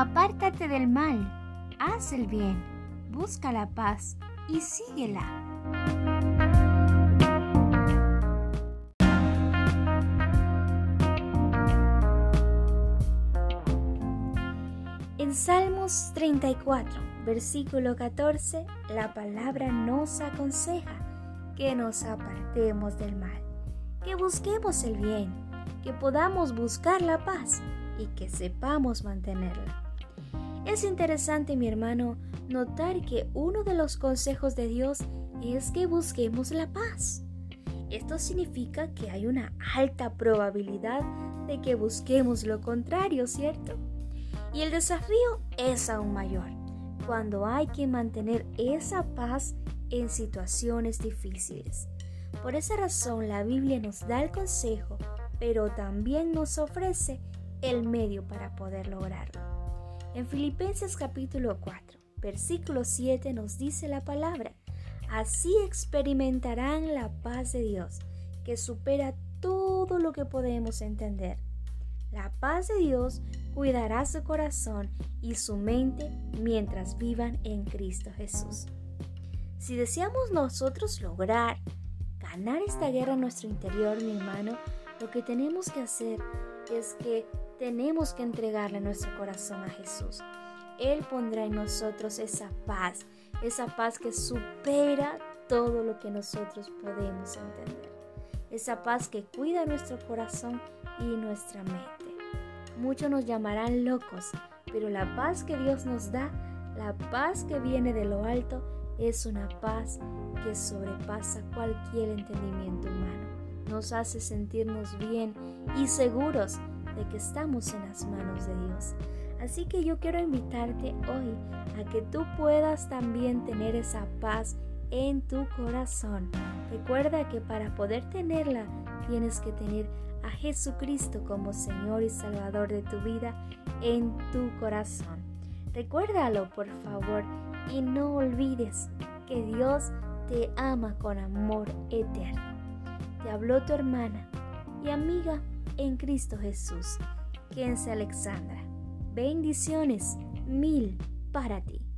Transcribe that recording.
Apártate del mal, haz el bien, busca la paz y síguela. En Salmos 34, versículo 14, la palabra nos aconseja que nos apartemos del mal, que busquemos el bien, que podamos buscar la paz y que sepamos mantenerla. Es interesante, mi hermano, notar que uno de los consejos de Dios es que busquemos la paz. Esto significa que hay una alta probabilidad de que busquemos lo contrario, ¿cierto? Y el desafío es aún mayor cuando hay que mantener esa paz en situaciones difíciles. Por esa razón la Biblia nos da el consejo, pero también nos ofrece el medio para poder lograrlo. En Filipenses capítulo 4, versículo 7 nos dice la palabra, así experimentarán la paz de Dios, que supera todo lo que podemos entender. La paz de Dios cuidará su corazón y su mente mientras vivan en Cristo Jesús. Si deseamos nosotros lograr ganar esta guerra en nuestro interior, mi hermano, lo que tenemos que hacer es que tenemos que entregarle nuestro corazón a Jesús. Él pondrá en nosotros esa paz, esa paz que supera todo lo que nosotros podemos entender. Esa paz que cuida nuestro corazón y nuestra mente. Muchos nos llamarán locos, pero la paz que Dios nos da, la paz que viene de lo alto, es una paz que sobrepasa cualquier entendimiento humano. Nos hace sentirnos bien y seguros de que estamos en las manos de Dios. Así que yo quiero invitarte hoy a que tú puedas también tener esa paz en tu corazón. Recuerda que para poder tenerla tienes que tener a Jesucristo como Señor y Salvador de tu vida en tu corazón. Recuérdalo por favor y no olvides que Dios te ama con amor eterno. Te habló tu hermana y amiga en Cristo Jesús. Kense Alexandra. Bendiciones mil para ti.